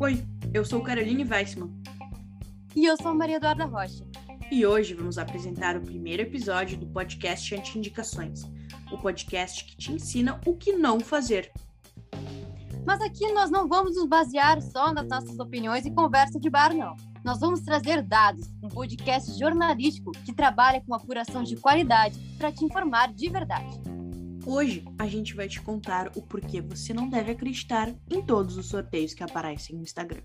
Oi, eu sou Caroline Weissman. E eu sou Maria Eduarda Rocha. E hoje vamos apresentar o primeiro episódio do podcast Anti-Indicações, o podcast que te ensina o que não fazer. Mas aqui nós não vamos nos basear só nas nossas opiniões e conversa de bar, não. Nós vamos trazer dados, um podcast jornalístico que trabalha com apuração de qualidade para te informar de verdade. Hoje a gente vai te contar o porquê você não deve acreditar em todos os sorteios que aparecem no Instagram.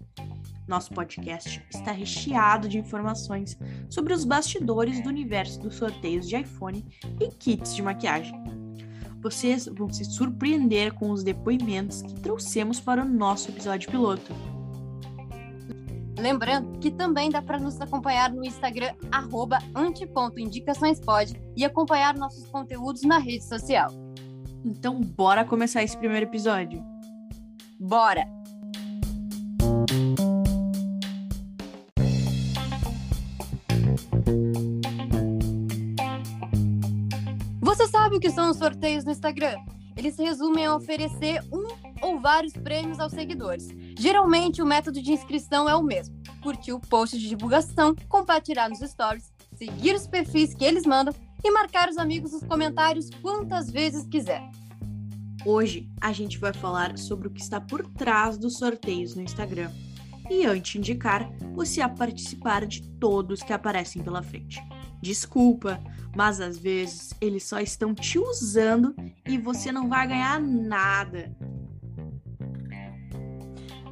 Nosso podcast está recheado de informações sobre os bastidores do universo dos sorteios de iPhone e kits de maquiagem. Vocês vão se surpreender com os depoimentos que trouxemos para o nosso episódio piloto. Lembrando que também dá para nos acompanhar no Instagram anti.indicaçõespod e acompanhar nossos conteúdos na rede social. Então, bora começar esse primeiro episódio. Bora! Você sabe o que são os sorteios no Instagram? Eles se resumem a oferecer um ou vários prêmios aos seguidores. Geralmente, o método de inscrição é o mesmo: curtir o post de divulgação, compartilhar nos stories, seguir os perfis que eles mandam e marcar os amigos nos comentários quantas vezes quiser. Hoje a gente vai falar sobre o que está por trás dos sorteios no Instagram e antes indicar você a participar de todos que aparecem pela frente. Desculpa, mas às vezes eles só estão te usando e você não vai ganhar nada.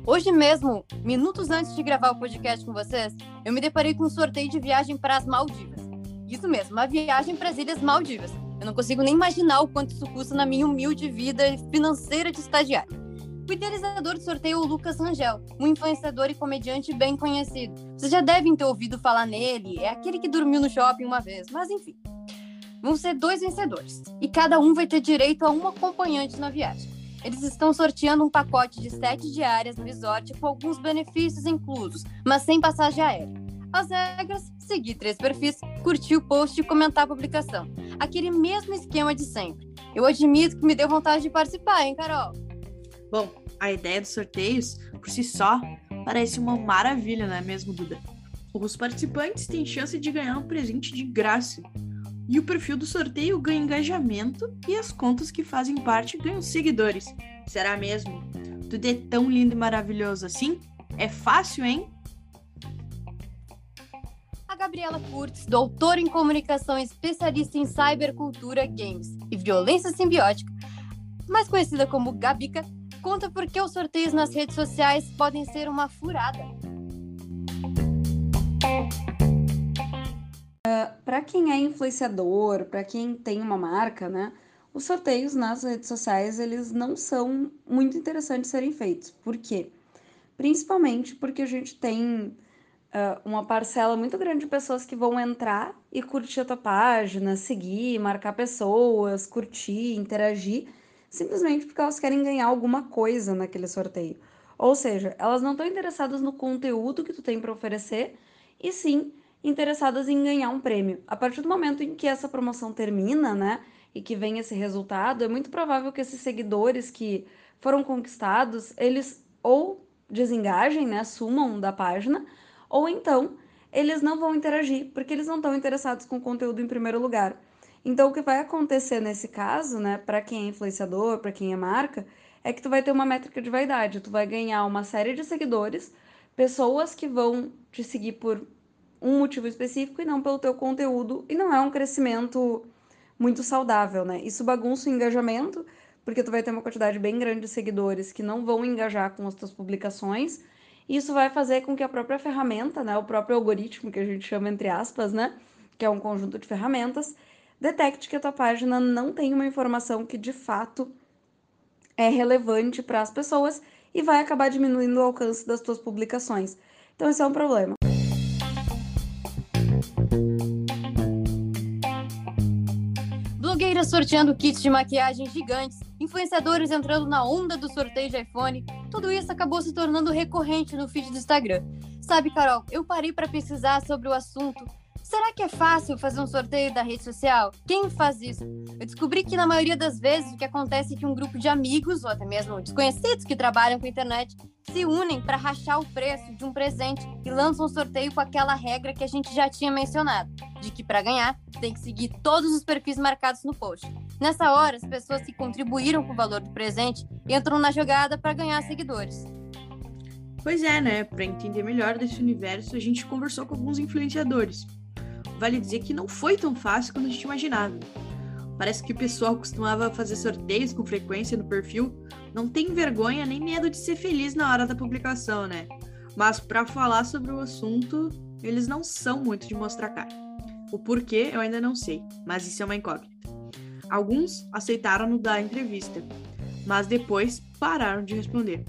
Hoje mesmo, minutos antes de gravar o podcast com vocês, eu me deparei com um sorteio de viagem para as Maldivas. Isso mesmo, uma viagem para as Ilhas Maldivas. Eu não consigo nem imaginar o quanto isso custa na minha humilde vida financeira de estagiário. O idealizador do sorteio é o Lucas Rangel, um influenciador e comediante bem conhecido. Vocês já devem ter ouvido falar nele, é aquele que dormiu no shopping uma vez, mas enfim. Vão ser dois vencedores, e cada um vai ter direito a um acompanhante na viagem. Eles estão sorteando um pacote de sete diárias no resort com alguns benefícios inclusos, mas sem passagem aérea. As regras: seguir três perfis, curtir o post e comentar a publicação. Aquele mesmo esquema de sempre. Eu admito que me deu vontade de participar, hein, Carol? Bom, a ideia dos sorteios, por si só, parece uma maravilha, não é mesmo, Duda? Os participantes têm chance de ganhar um presente de graça. E o perfil do sorteio ganha engajamento e as contas que fazem parte ganham seguidores. Será mesmo? Tudo é tão lindo e maravilhoso assim? É fácil, hein? Gabriela Kurtz, doutora em comunicação e especialista em cybercultura, games e violência simbiótica, mais conhecida como Gabica, conta por que os sorteios nas redes sociais podem ser uma furada. Uh, ah, para quem é influenciador, para quem tem uma marca, né, os sorteios nas redes sociais eles não são muito interessantes serem feitos. Por quê? Principalmente porque a gente tem uh, uma parcela muito grande de pessoas que vão entrar e curtir a tua página, seguir, marcar pessoas, curtir, interagir, simplesmente porque elas querem ganhar alguma coisa naquele sorteio. Ou seja, elas não estão interessadas no conteúdo que tu tem para oferecer, e sim interessadas em ganhar um prêmio. A partir do momento em que essa promoção termina, né, e que vem esse resultado, é muito provável que esses seguidores que foram conquistados, eles ou desengajem, né, sumam da página, ou então eles não vão interagir, porque eles não estão interessados com o conteúdo em primeiro lugar. Então, o que vai acontecer nesse caso, né, para quem é influenciador, para quem é marca, é que tu vai ter uma métrica de vaidade, tu vai ganhar uma série de seguidores, pessoas que vão te seguir por um motivo específico e não pelo teu conteúdo, e não é um crescimento muito saudável, né? Isso bagunça o engajamento, porque tu vai ter uma quantidade bem grande de seguidores que não vão engajar com as tuas publicações, isso vai fazer com que a própria ferramenta, né, o próprio algoritmo que a gente chama entre aspas, né, que é um conjunto de ferramentas, detecte que a tua página não tem uma informação que de fato é relevante para as pessoas e vai acabar diminuindo o alcance das tuas publicações. Então esse é um problema. Sorteando kits de maquiagem gigantes, influenciadores entrando na onda do sorteio de iPhone, tudo isso acabou se tornando recorrente no feed do Instagram. Sabe, Carol, eu parei para pesquisar sobre o assunto Será que é fácil fazer um sorteio da rede social? Quem faz isso? Eu descobri que na maioria das vezes o que acontece é que um grupo de amigos ou até mesmo desconhecidos que trabalham com a internet se unem para rachar o preço de um presente e lançam um sorteio com aquela regra que a gente já tinha mencionado, de que para ganhar tem que seguir todos os perfis marcados no post. Nessa hora, as pessoas que contribuíram com o valor do presente entram na jogada para ganhar seguidores. Pois é, né? Para entender melhor desse universo, a gente conversou com alguns influenciadores vale dizer que não foi tão fácil quanto a gente imaginava. Parece que o pessoal costumava fazer sorteios com frequência no perfil, não tem vergonha nem medo de ser feliz na hora da publicação, né? Mas para falar sobre o assunto, eles não são muito de mostrar cara. O porquê eu ainda não sei, mas isso é uma incógnita. Alguns aceitaram no dar entrevista, mas depois pararam de responder.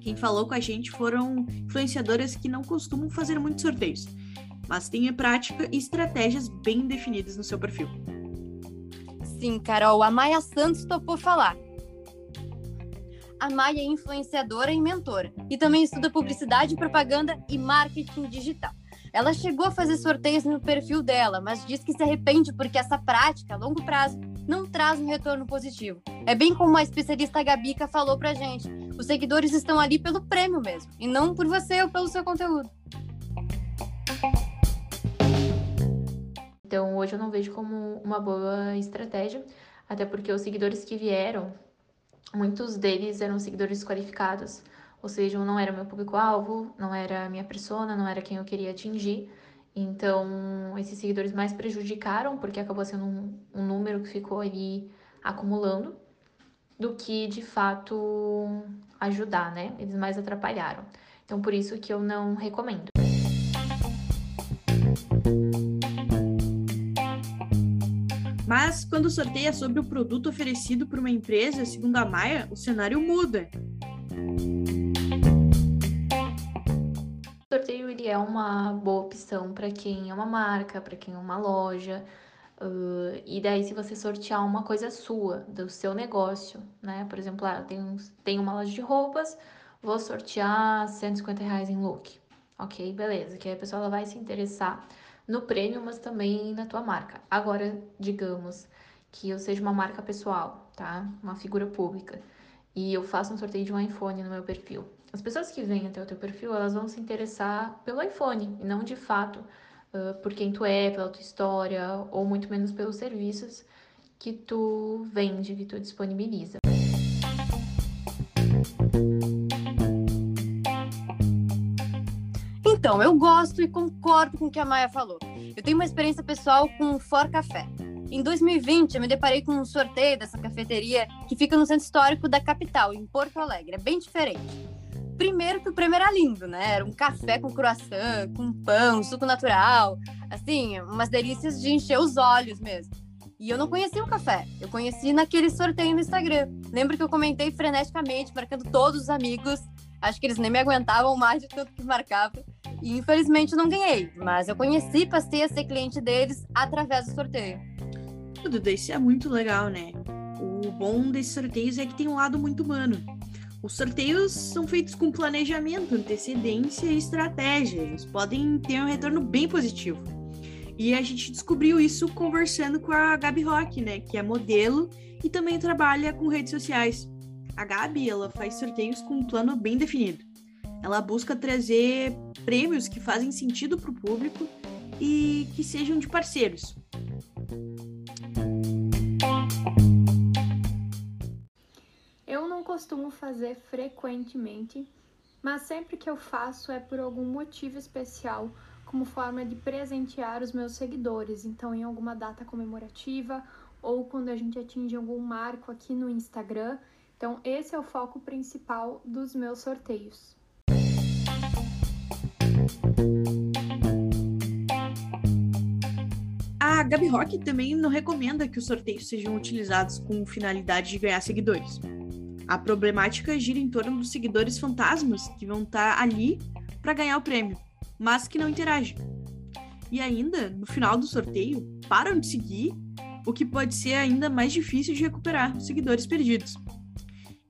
Quem falou com a gente foram influenciadoras que não costumam fazer muitos sorteios mas tenha prática e estratégias bem definidas no seu perfil. Sim, Carol, a Maia Santos topou falar. A Maia é influenciadora e mentora e também estuda publicidade, propaganda e marketing digital. Ela chegou a fazer sorteios no perfil dela, mas diz que se arrepende porque essa prática, a longo prazo, não traz um retorno positivo. É bem como a especialista Gabica falou pra gente: os seguidores estão ali pelo prêmio mesmo, e não por você ou pelo seu conteúdo. Então, hoje eu não vejo como uma boa estratégia, até porque os seguidores que vieram, muitos deles eram seguidores qualificados, ou seja, não era meu público-alvo, não era a minha persona, não era quem eu queria atingir. Então, esses seguidores mais prejudicaram, porque acabou sendo um, um número que ficou ali acumulando, do que de fato ajudar, né? Eles mais atrapalharam. Então, por isso que eu não recomendo. Mas quando é sobre o produto oferecido por uma empresa, segundo a Maia, o cenário muda. O sorteio ele é uma boa opção para quem é uma marca, para quem é uma loja. Uh, e daí, se você sortear uma coisa sua, do seu negócio, né? Por exemplo, ah, tem, tem uma loja de roupas, vou sortear 150 reais em look. Ok, beleza. Que aí a pessoa ela vai se interessar no prêmio, mas também na tua marca. Agora, digamos que eu seja uma marca pessoal, tá? Uma figura pública. E eu faço um sorteio de um iPhone no meu perfil. As pessoas que vêm até o teu perfil, elas vão se interessar pelo iPhone, e não de fato uh, por quem tu é, pela tua história, ou muito menos pelos serviços que tu vende, que tu disponibiliza. Então, eu gosto e concordo com o que a Maia falou. Eu tenho uma experiência pessoal com o For Café. Em 2020, eu me deparei com um sorteio dessa cafeteria que fica no centro histórico da capital, em Porto Alegre. É bem diferente. Primeiro que o prêmio era lindo, né? Era um café com croissant, com pão, suco natural. Assim, umas delícias de encher os olhos mesmo. E eu não conhecia o café. Eu conheci naquele sorteio no Instagram. Lembro que eu comentei freneticamente, marcando todos os amigos. Acho que eles nem me aguentavam mais de tanto que marcava. E infelizmente não ganhei, mas eu conheci, passei a ser cliente deles através do sorteio. Duda, isso é muito legal, né? O bom desses sorteios é que tem um lado muito humano. Os sorteios são feitos com planejamento, antecedência e estratégia. Eles podem ter um retorno bem positivo. E a gente descobriu isso conversando com a Gabi Rock, né? Que é modelo e também trabalha com redes sociais. A Gabi, ela faz sorteios com um plano bem definido. Ela busca trazer prêmios que fazem sentido para o público e que sejam de parceiros. Eu não costumo fazer frequentemente, mas sempre que eu faço é por algum motivo especial, como forma de presentear os meus seguidores. Então, em alguma data comemorativa ou quando a gente atinge algum marco aqui no Instagram. Então, esse é o foco principal dos meus sorteios. A Gabi Rock também não recomenda que os sorteios sejam utilizados com finalidade de ganhar seguidores. A problemática gira em torno dos seguidores fantasmas que vão estar ali para ganhar o prêmio, mas que não interagem. E ainda, no final do sorteio, param de seguir, o que pode ser ainda mais difícil de recuperar os seguidores perdidos.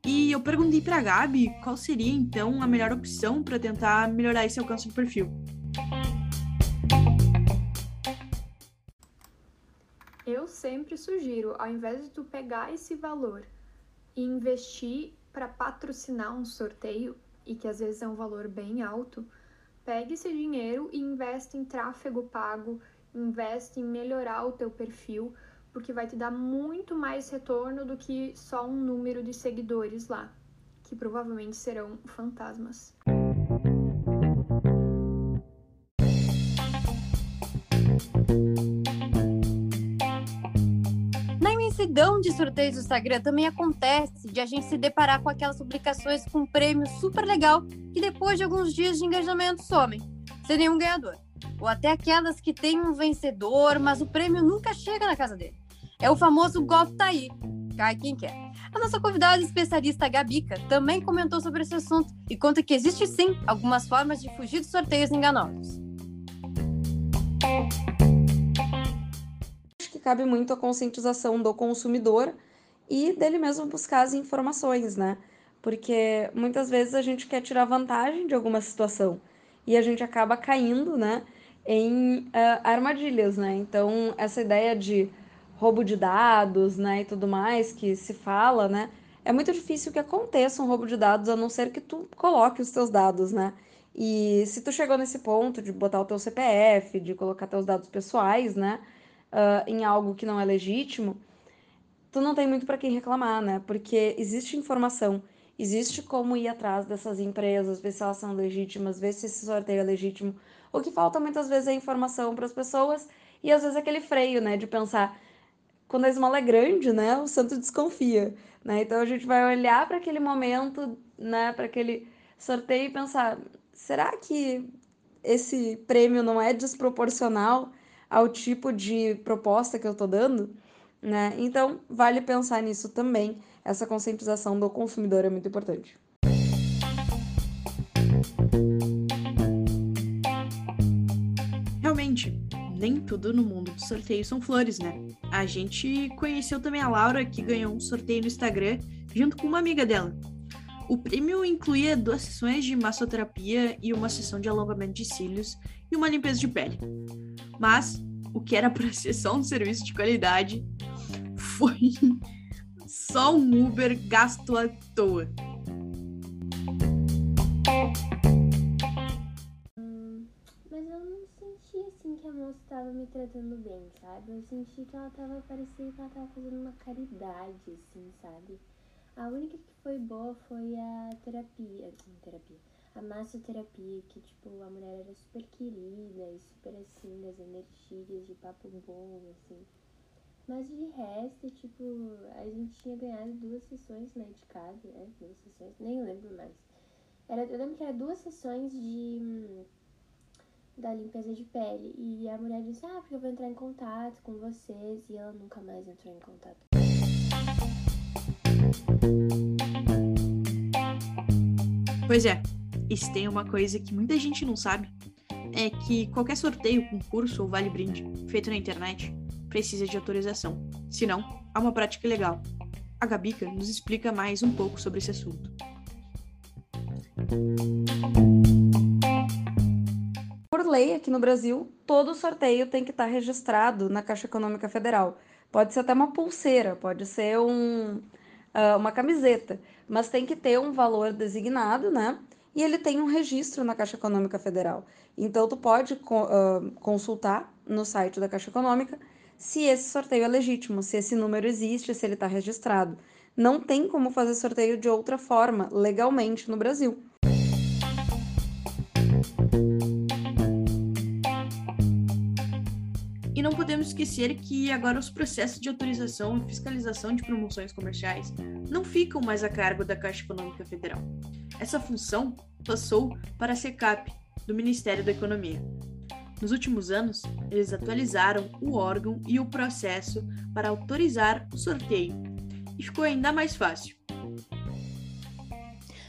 E eu perguntei para a Gabi qual seria então a melhor opção para tentar melhorar esse alcance do perfil. sempre sugiro, ao invés de tu pegar esse valor e investir para patrocinar um sorteio, e que às vezes é um valor bem alto, pegue esse dinheiro e investe em tráfego pago, investe em melhorar o teu perfil, porque vai te dar muito mais retorno do que só um número de seguidores lá, que provavelmente serão fantasmas. imensidão de sorteios do Instagram também acontece de a gente se deparar com aquelas publicações com um prêmio super legal que depois de alguns dias de engajamento somem, sem nenhum ganhador. Ou até aquelas que têm um vencedor, mas o prêmio nunca chega na casa dele. É o famoso golpe tá aí. Cai quem quer. A nossa convidada especialista Gabica também comentou sobre esse assunto e conta que existe sim algumas formas de fugir de sorteios enganosos. cabe muito a conscientização do consumidor e dele mesmo buscar as informações, né? Porque muitas vezes a gente quer tirar vantagem de alguma situação e a gente acaba caindo, né, em uh, armadilhas, né? Então, essa ideia de roubo de dados, né, e tudo mais que se fala, né, é muito difícil que aconteça um roubo de dados a não ser que tu coloque os teus dados, né? E se tu chegou nesse ponto de botar o teu CPF, de colocar teus dados pessoais, né, uh, em algo que não é legítimo, tu não tem muito para quem reclamar, né? Porque existe informação, existe como ir atrás dessas empresas, ver se elas são legítimas, ver se esse sorteio é legítimo. O que falta muitas vezes é informação para as pessoas e às vezes aquele freio, né, de pensar quando a esmola é grande, né, o santo desconfia, né? Então a gente vai olhar para aquele momento, né, para aquele sorteio e pensar, será que esse prêmio não é desproporcional? ao tipo de proposta que eu estou dando, né? Então, vale pensar nisso também. Essa conscientização do consumidor é muito importante. Realmente, nem tudo no mundo do sorteio são flores, né? A gente conheceu também a Laura, que ganhou um sorteio no Instagram junto com uma amiga dela. O prêmio incluía duas sessões de massoterapia e uma sessão de alongamento de cílios e uma limpeza de pele. Mas o que era para ser só um serviço de qualidade foi só um Uber gasto à toa. Que a moça estava me tratando bem, sabe? Eu senti que ela tava parecendo que ela tava fazendo uma caridade, assim, sabe? A única que foi boa foi a terapia, assim, terapia a massoterapia, que, tipo, a mulher era super querida e super, assim, das energias, de papo bom, assim. Mas de resto, tipo, a gente tinha ganhado duas sessões medicadas, né? Duas sessões, nem lembro mais. Era, eu lembro que era duas sessões de hum, da limpeza de pele. E a mulher disse, ah, porque eu vou entrar em contato com vocês. E ela nunca mais entrou em contato. Pois é, e se tem uma coisa que muita gente não sabe, é que qualquer sorteio, concurso ou vale-brinde feito na internet precisa de autorização. Senão, há uma prática ilegal. A Gabica nos explica mais um pouco sobre esse assunto. Lei, aqui no Brasil, todo sorteio tem que estar registrado na Caixa Econômica Federal. Pode ser até uma pulseira, pode ser um, uh, uma camiseta, mas tem que ter um valor designado, né? e ele tem um registro na Caixa Econômica Federal. Então, tu pode uh, consultar no site da Caixa Econômica se esse sorteio é legítimo, se esse número existe, se ele está registrado. Não tem como fazer sorteio de outra forma, legalmente, no Brasil. Não podemos esquecer que agora os processos de autorização e fiscalização de promoções comerciais não ficam mais a cargo da Caixa Econômica Federal. Essa função passou para a SECAP, do Ministério da Economia. Nos últimos anos, eles atualizaram o órgão e o processo para autorizar o sorteio, e ficou ainda mais fácil.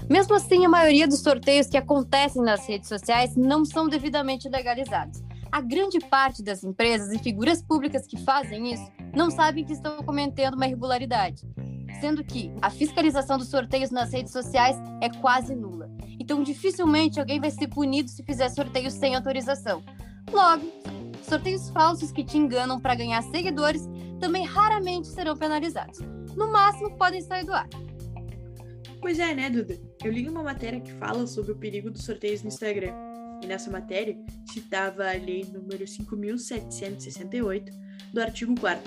Mesmo assim, a maioria dos sorteios que acontecem nas redes sociais não são devidamente legalizados. A grande parte das empresas e figuras públicas que fazem isso não sabem que estão cometendo uma irregularidade sendo que a fiscalização dos sorteios nas redes sociais é quase nula. Então, dificilmente alguém vai ser punido se fizer sorteios sem autorização. Logo, sorteios falsos que te enganam para ganhar seguidores também raramente serão penalizados. No máximo, podem sair do ar. Pois é, né, Duda? Eu li uma matéria que fala sobre o perigo dos sorteios no Instagram. E nessa matéria citava a lei número 5768 do artigo 4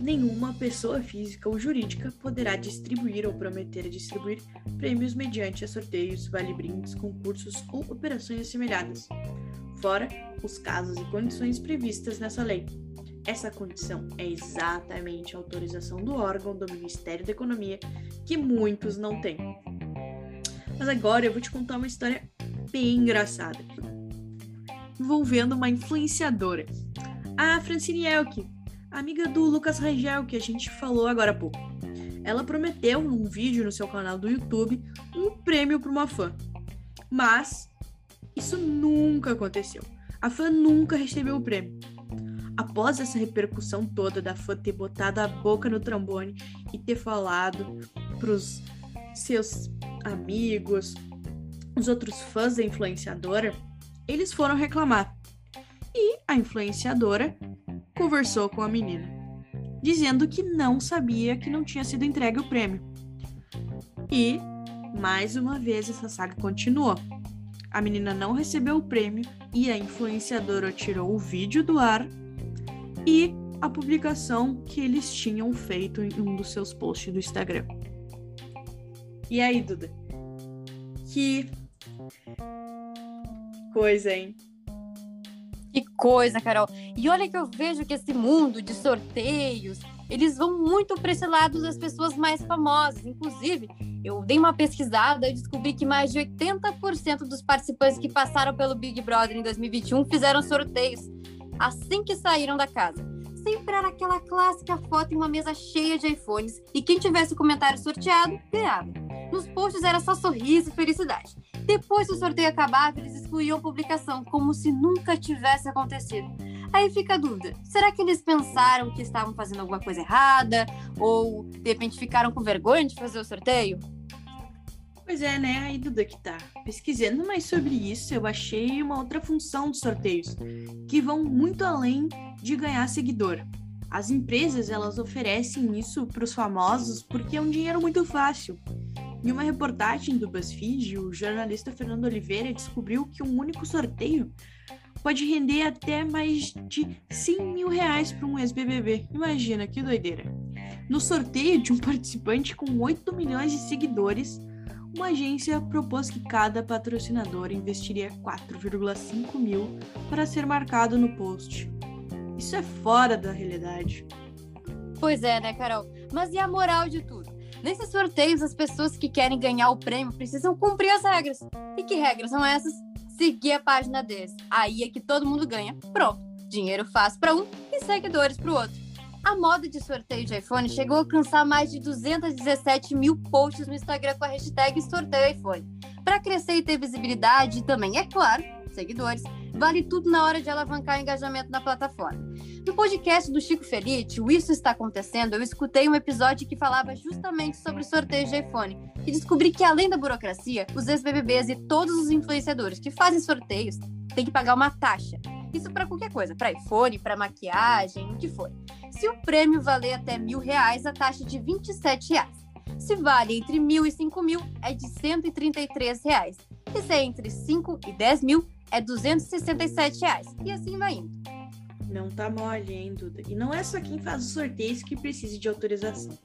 Nenhuma pessoa física ou jurídica poderá distribuir ou prometer distribuir prêmios mediante sorteios, vale-brindes, concursos ou operações assemelhadas, fora os casos e condições previstas nessa lei. Essa condição é exatamente a autorização do órgão do Ministério da Economia, que muitos não têm. Mas agora eu vou te contar uma história bem engraçada, envolvendo uma influenciadora, a Francine Elke, amiga do Lucas Rangel, que a gente falou agora há pouco. Ela prometeu num vídeo no seu canal do YouTube um prêmio para uma fã. Mas isso nunca aconteceu. A fã nunca recebeu o prêmio. Após essa repercussão toda da fã ter botado a boca no trombone e ter falado pros seus amigos, os outros fãs da influenciadora, eles foram reclamar. E a influenciadora conversou com a menina, dizendo que não sabia que não tinha sido entregue o prêmio. E, mais uma vez, essa saga continuou. A menina não recebeu o prêmio e a influenciadora tirou o vídeo do ar e a publicação que eles tinham feito em um dos seus posts do Instagram. E aí, Duda? Que coisa, hein? Que coisa, Carol. E olha que eu vejo que esse mundo de sorteios, eles vão muito para esse lado das pessoas mais famosas. Inclusive, eu dei uma pesquisada e descobri que mais de 80% dos participantes que passaram pelo Big Brother em 2021 fizeram sorteios assim que saíram da casa. Sempre era aquela clássica foto em uma mesa cheia de iPhones e quem tivesse o comentário sorteado ganhava. Nos posts era só sorriso e felicidade. Depois do sorteio acabava, eles excluíam publicação, como se nunca tivesse acontecido. Aí fica a dúvida: será que eles pensaram que estavam fazendo alguma coisa errada? Ou de repente ficaram com vergonha de fazer o sorteio? Pois é, né? Aí, Duda, que tá pesquisando mais sobre isso, eu achei uma outra função dos sorteios, que vão muito além de ganhar seguidor. As empresas, elas oferecem isso para os famosos porque é um dinheiro muito fácil. Em uma reportagem do BuzzFeed, o jornalista Fernando Oliveira descobriu que um único sorteio pode render até mais de 100 mil reais para um ex-BBB. Imagina, que doideira. No sorteio de um participante com 8 milhões de seguidores, uma agência propôs que cada patrocinador investiria 4,5 mil para ser marcado no post. Isso é fora da realidade. Pois é, né, Carol? Mas e a moral de tudo? Nesses sorteios, as pessoas que querem ganhar o prêmio precisam cumprir as regras. E que regras são essas? Seguir a página deles. Aí é que todo mundo ganha. Pronto. Dinheiro fácil para um e seguidores para o outro. A moda de sorteio de iPhone chegou a alcançar mais de 217 mil posts no Instagram com a hashtag sorteio iPhone. Para crescer e ter visibilidade também, é claro, seguidores, vale tudo na hora de alavancar engajamento na plataforma. No podcast do Chico Felite, o Isso Está Acontecendo, eu escutei um episódio que falava justamente sobre sorteio de iPhone e descobri que, além da burocracia, os ex-BBBs e todos os influenciadores que fazem sorteios têm que pagar uma taxa. Isso para qualquer coisa, para iPhone, para maquiagem, o que for. Se o prêmio valer até mil reais, a taxa é de 27 reais. Se vale entre mil e cinco mil, é de 133 reais. E se é entre 5 e 10 mil, é 267 reais. E assim vai indo. Não tá mole, hein, Duda? E não é só quem faz os sorteios que precisa de autorização.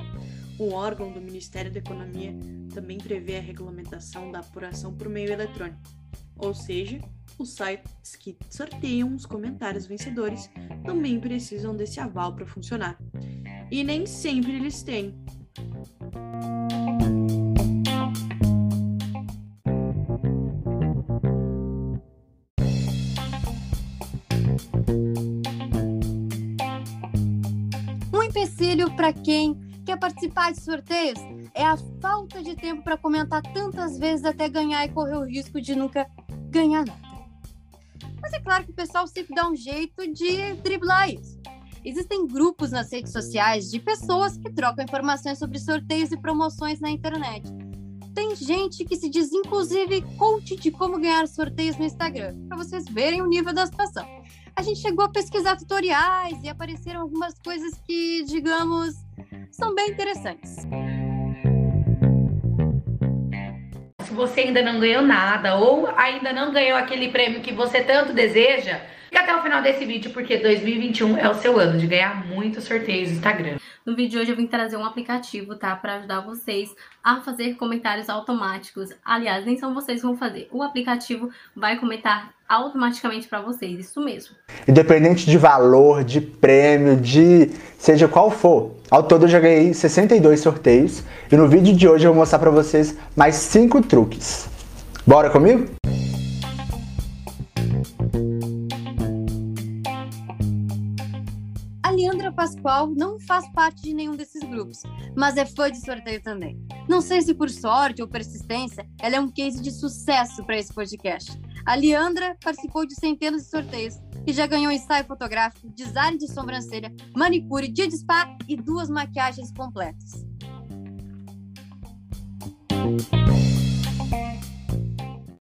Um órgão do Ministério da Economia também prevê a regulamentação da apuração por meio eletrônico. Ou seja, os sites que sorteiam os comentários vencedores também precisam desse aval para funcionar. E nem sempre eles têm. Para quem quer participar de sorteios é a falta de tempo para comentar tantas vezes até ganhar e correr o risco de nunca ganhar nada. Mas é claro que o pessoal sempre dá um jeito de driblar isso. Existem grupos nas redes sociais de pessoas que trocam informações sobre sorteios e promoções na internet. Tem gente que se diz, inclusive, coach de como ganhar sorteios no Instagram, para vocês verem o nível da situação. A gente chegou a pesquisar tutoriais e apareceram algumas coisas que, digamos, são bem interessantes. Se você ainda não ganhou nada ou ainda não ganhou aquele prêmio que você tanto deseja, fica até o final desse vídeo porque 2021 é o seu ano de ganhar muitos sorteios no Instagram. No vídeo de hoje eu vim trazer um aplicativo, tá? Para ajudar vocês a fazer comentários automáticos. Aliás, nem são vocês que vão fazer. O aplicativo vai comentar automaticamente para vocês, isso mesmo. Independente de valor, de prêmio, de seja qual for. Ao todo eu já ganhei 62 sorteios e no vídeo de hoje eu vou mostrar para vocês mais 5 truques. Bora comigo? Pascoal não faz parte de nenhum desses grupos, mas é fã de sorteio também. Não sei se por sorte ou persistência, ela é um case de sucesso para esse podcast. A Leandra participou de centenas de sorteios e já ganhou ensaio fotográfico, design de sobrancelha, manicure, dia de spa e duas maquiagens completas.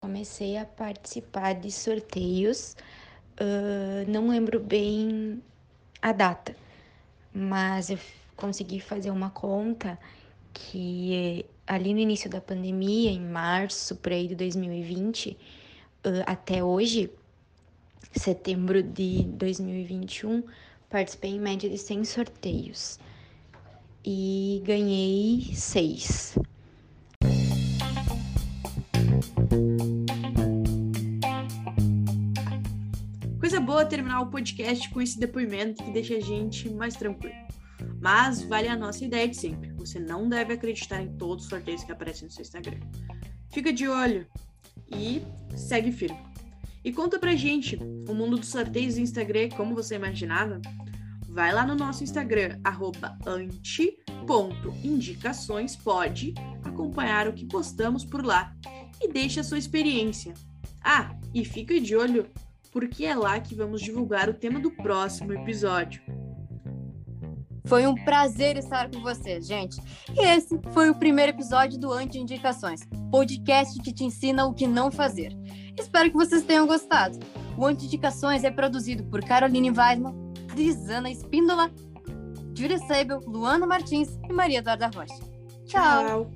Comecei a participar de sorteios, uh, não lembro bem a data, mas eu consegui fazer uma conta que ali no início da pandemia, em março, por aí de 2020, até hoje, setembro de 2021, participei em média de 100 sorteios e ganhei seis. Boa terminar o podcast com esse depoimento que deixa a gente mais tranquilo. Mas vale a nossa ideia de sempre. Você não deve acreditar em todos os sorteios que aparecem no seu Instagram. Fica de olho e segue firme. E conta pra gente, o mundo dos sorteios do Instagram, como você imaginava? Vai lá no nosso Instagram, anti.indicações, pode acompanhar o que postamos por lá e deixe a sua experiência. Ah, e fica de olho, porque é lá que vamos divulgar o tema do próximo episódio. Foi um prazer estar com vocês, gente. E esse foi o primeiro episódio do Anti Indicações, podcast que te ensina o que não fazer. Espero que vocês tenham gostado. O Anti Indicações é produzido por Caroline Weidman, Crisana Espíndola, Júlia Seibel, Luana Martins e Maria Eduarda Rocha. Tchau.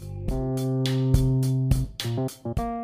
Tchau.